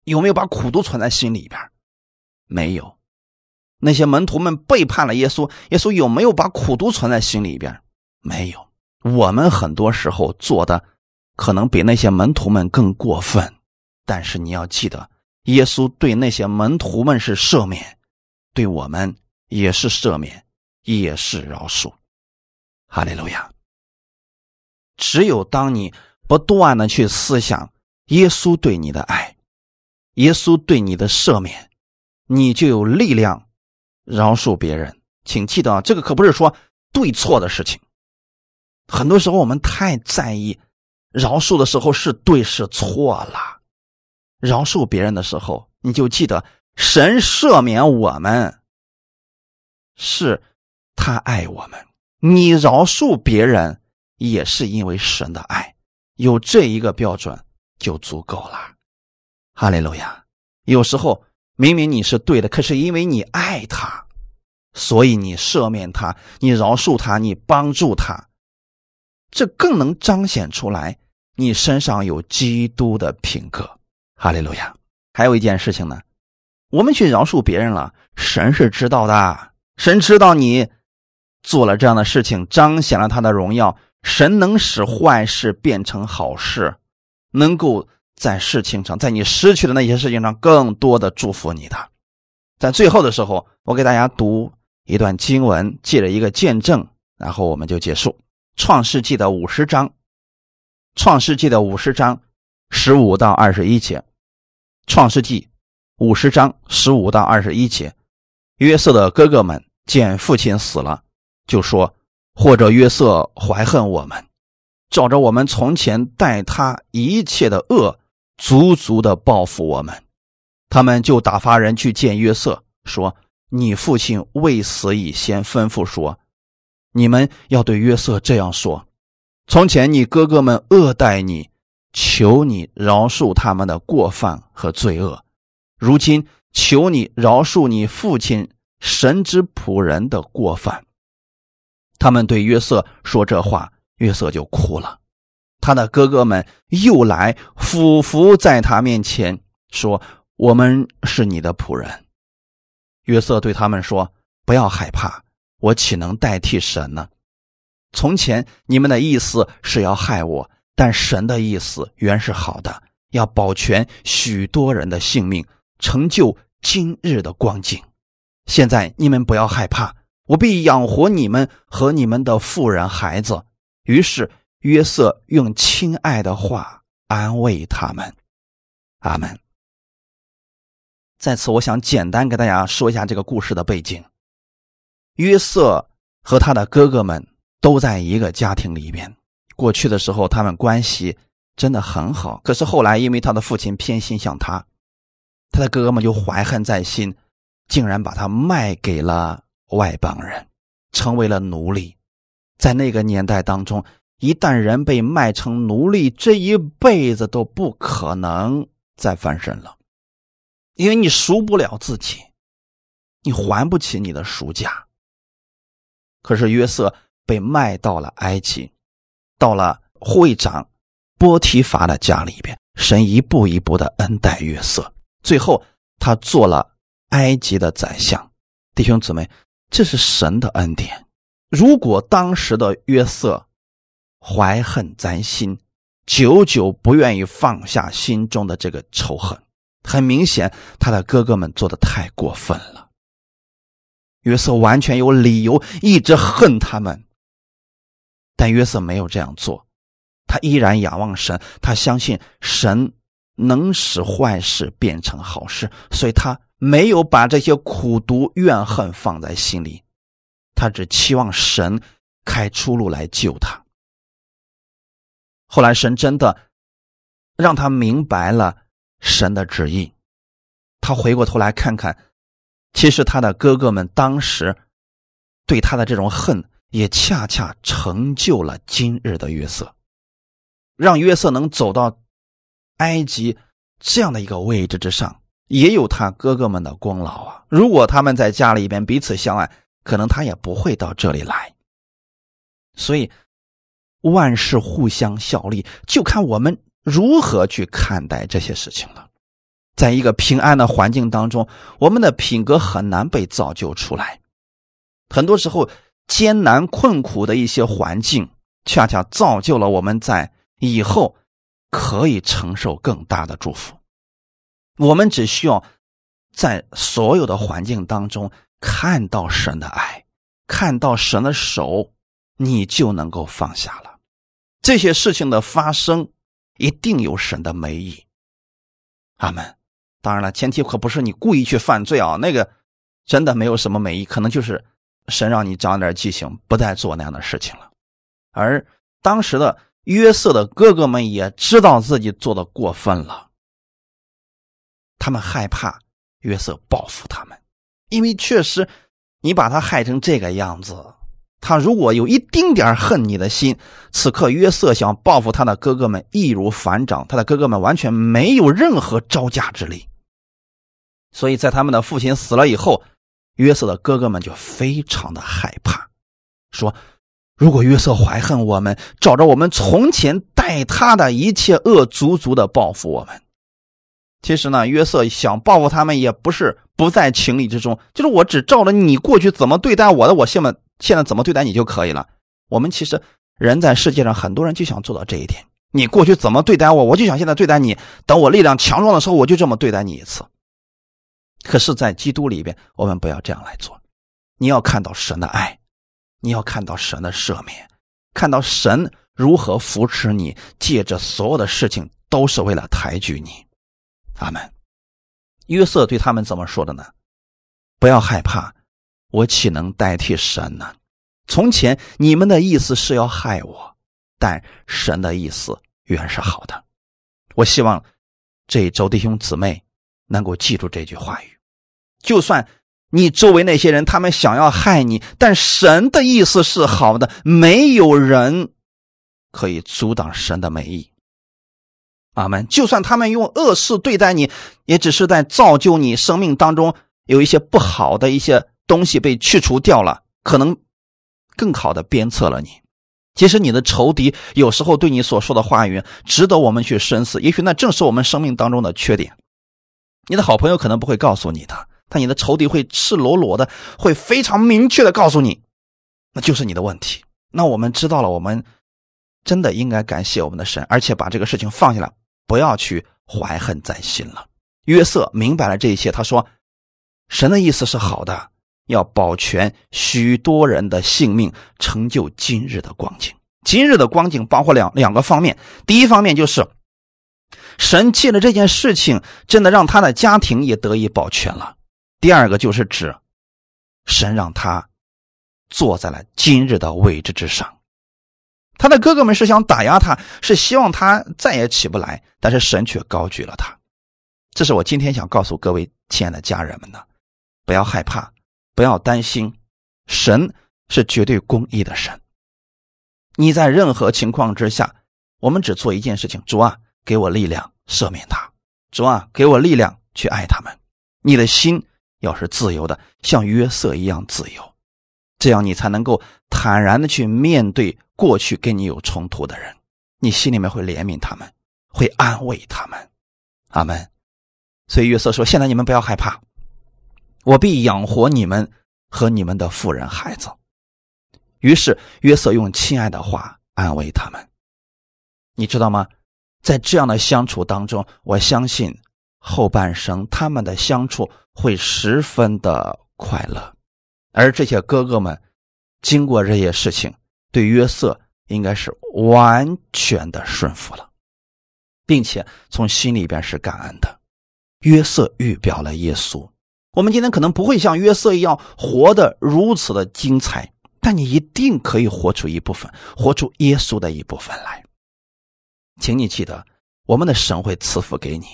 [SPEAKER 1] 有没有把苦都存在心里边？没有。那些门徒们背叛了耶稣，耶稣有没有把苦都存在心里边？没有。我们很多时候做的可能比那些门徒们更过分，但是你要记得。耶稣对那些门徒们是赦免，对我们也是赦免，也是饶恕。哈利路亚！只有当你不断的去思想耶稣对你的爱，耶稣对你的赦免，你就有力量饶恕别人。请记得，这个可不是说对错的事情。很多时候我们太在意饶恕的时候是对是错了。饶恕别人的时候，你就记得神赦免我们，是他爱我们。你饶恕别人，也是因为神的爱，有这一个标准就足够了。哈利路亚！有时候明明你是对的，可是因为你爱他，所以你赦免他，你饶恕他，你帮助他，这更能彰显出来你身上有基督的品格。哈利路亚！还有一件事情呢，我们去饶恕别人了，神是知道的，神知道你做了这样的事情，彰显了他的荣耀。神能使坏事变成好事，能够在事情上，在你失去的那些事情上，更多的祝福你的。在最后的时候，我给大家读一段经文，借着一个见证，然后我们就结束。创世纪的五十章，创世纪的五十章。十五到二十一节，《创世纪》五十章十五到二十一节，约瑟的哥哥们见父亲死了，就说：“或者约瑟怀恨我们，照着我们从前待他一切的恶，足足的报复我们。”他们就打发人去见约瑟，说：“你父亲未死以先吩咐说，你们要对约瑟这样说：从前你哥哥们恶待你。”求你饶恕他们的过犯和罪恶，如今求你饶恕你父亲神之仆人的过犯。他们对约瑟说这话，约瑟就哭了。他的哥哥们又来俯伏在他面前说：“我们是你的仆人。”约瑟对他们说：“不要害怕，我岂能代替神呢？从前你们的意思是要害我，但神的意思原是好的，要保全许多人的性命，成就今日的光景。现在你们不要害怕，我必养活你们和你们的妇人孩子。”于是。约瑟用亲爱的话安慰他们，阿门。在此，我想简单给大家说一下这个故事的背景。约瑟和他的哥哥们都在一个家庭里边，过去的时候他们关系真的很好。可是后来，因为他的父亲偏心向他，他的哥哥们就怀恨在心，竟然把他卖给了外邦人，成为了奴隶。在那个年代当中。一旦人被卖成奴隶，这一辈子都不可能再翻身了，因为你赎不了自己，你还不起你的赎价。可是约瑟被卖到了埃及，到了会长波提乏的家里边，神一步一步的恩待约瑟，最后他做了埃及的宰相。弟兄姊妹，这是神的恩典。如果当时的约瑟，怀恨在心，久久不愿意放下心中的这个仇恨。很明显，他的哥哥们做的太过分了。约瑟完全有理由一直恨他们，但约瑟没有这样做，他依然仰望神，他相信神能使坏事变成好事，所以他没有把这些苦毒怨恨放在心里，他只期望神开出路来救他。后来，神真的让他明白了神的旨意。他回过头来看看，其实他的哥哥们当时对他的这种恨，也恰恰成就了今日的约瑟，让约瑟能走到埃及这样的一个位置之上，也有他哥哥们的功劳啊！如果他们在家里边彼此相爱，可能他也不会到这里来。所以。万事互相效力，就看我们如何去看待这些事情了。在一个平安的环境当中，我们的品格很难被造就出来。很多时候，艰难困苦的一些环境，恰恰造就了我们在以后可以承受更大的祝福。我们只需要在所有的环境当中看到神的爱，看到神的手，你就能够放下了。这些事情的发生，一定有神的美意。阿门。当然了，前提可不是你故意去犯罪啊，那个真的没有什么美意，可能就是神让你长点记性，不再做那样的事情了。而当时的约瑟的哥哥们也知道自己做的过分了，他们害怕约瑟报复他们，因为确实你把他害成这个样子。他如果有一丁点恨你的心，此刻约瑟想报复他的哥哥们，易如反掌。他的哥哥们完全没有任何招架之力，所以在他们的父亲死了以后，约瑟的哥哥们就非常的害怕，说：“如果约瑟怀恨我们，照着我们从前待他的一切恶，足足的报复我们。”其实呢，约瑟想报复他们，也不是不在情理之中，就是我只照着你过去怎么对待我的，我现在。现在怎么对待你就可以了。我们其实人在世界上，很多人就想做到这一点。你过去怎么对待我，我就想现在对待你。等我力量强壮的时候，我就这么对待你一次。可是，在基督里边，我们不要这样来做。你要看到神的爱，你要看到神的赦免，看到神如何扶持你，借着所有的事情都是为了抬举你。阿门。约瑟对他们怎么说的呢？不要害怕。我岂能代替神呢？从前你们的意思是要害我，但神的意思原是好的。我希望这一周弟兄姊妹能够记住这句话语：就算你周围那些人他们想要害你，但神的意思是好的，没有人可以阻挡神的美意。阿门。就算他们用恶事对待你，也只是在造就你生命当中有一些不好的一些。东西被去除掉了，可能更好的鞭策了你。其实你的仇敌有时候对你所说的话语值得我们去深思，也许那正是我们生命当中的缺点。你的好朋友可能不会告诉你的，但你的仇敌会赤裸裸的，会非常明确的告诉你，那就是你的问题。那我们知道了，我们真的应该感谢我们的神，而且把这个事情放下来，不要去怀恨在心了。约瑟明白了这一切，他说：“神的意思是好的。”要保全许多人的性命，成就今日的光景。今日的光景包括两两个方面。第一方面就是，神借着这件事情，真的让他的家庭也得以保全了。第二个就是指，神让他坐在了今日的位置之上。他的哥哥们是想打压他，是希望他再也起不来，但是神却高举了他。这是我今天想告诉各位亲爱的家人们的，不要害怕。不要担心，神是绝对公义的神。你在任何情况之下，我们只做一件事情：主啊，给我力量赦免他；主啊，给我力量去爱他们。你的心要是自由的，像约瑟一样自由，这样你才能够坦然的去面对过去跟你有冲突的人。你心里面会怜悯他们，会安慰他们。阿门。所以约瑟说：“现在你们不要害怕。”我必养活你们和你们的妇人孩子。于是约瑟用亲爱的话安慰他们。你知道吗？在这样的相处当中，我相信后半生他们的相处会十分的快乐。而这些哥哥们经过这些事情，对约瑟应该是完全的顺服了，并且从心里边是感恩的。约瑟预表了耶稣。我们今天可能不会像约瑟一样活得如此的精彩，但你一定可以活出一部分，活出耶稣的一部分来。请你记得，我们的神会赐福给你，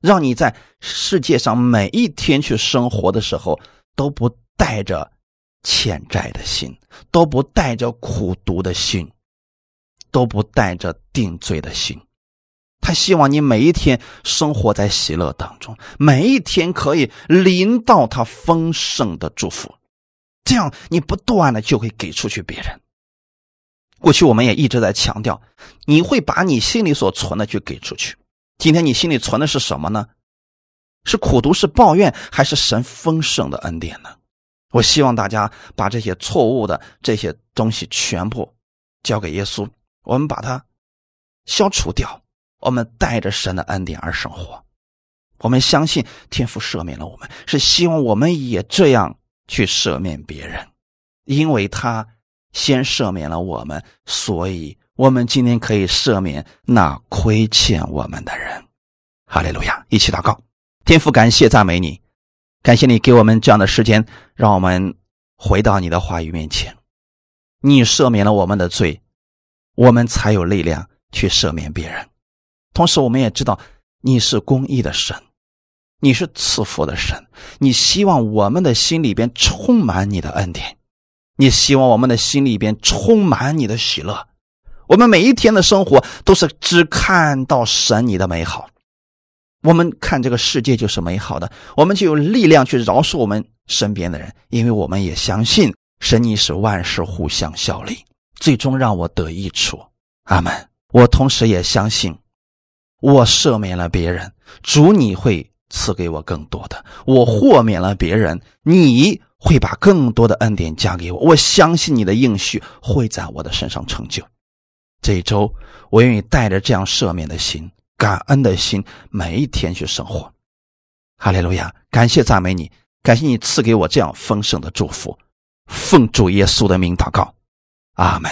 [SPEAKER 1] 让你在世界上每一天去生活的时候，都不带着欠债的心，都不带着苦读的心，都不带着定罪的心。他希望你每一天生活在喜乐当中，每一天可以临到他丰盛的祝福，这样你不断的就会给出去别人。过去我们也一直在强调，你会把你心里所存的去给出去。今天你心里存的是什么呢？是苦读，是抱怨，还是神丰盛的恩典呢？我希望大家把这些错误的这些东西全部交给耶稣，我们把它消除掉。我们带着神的恩典而生活，我们相信天父赦免了我们，是希望我们也这样去赦免别人，因为他先赦免了我们，所以我们今天可以赦免那亏欠我们的人。哈利路亚！一起祷告，天父，感谢赞美你，感谢你给我们这样的时间，让我们回到你的话语面前。你赦免了我们的罪，我们才有力量去赦免别人。同时，我们也知道你是公义的神，你是赐福的神。你希望我们的心里边充满你的恩典，你希望我们的心里边充满你的喜乐。我们每一天的生活都是只看到神你的美好，我们看这个世界就是美好的，我们就有力量去饶恕我们身边的人，因为我们也相信神你是万事互相效力，最终让我得益处。阿门。我同时也相信。我赦免了别人，主你会赐给我更多的；我豁免了别人，你会把更多的恩典加给我。我相信你的应许会在我的身上成就。这一周，我愿意带着这样赦免的心、感恩的心，每一天去生活。哈利路亚！感谢赞美你，感谢你赐给我这样丰盛的祝福。奉主耶稣的名祷告，阿门。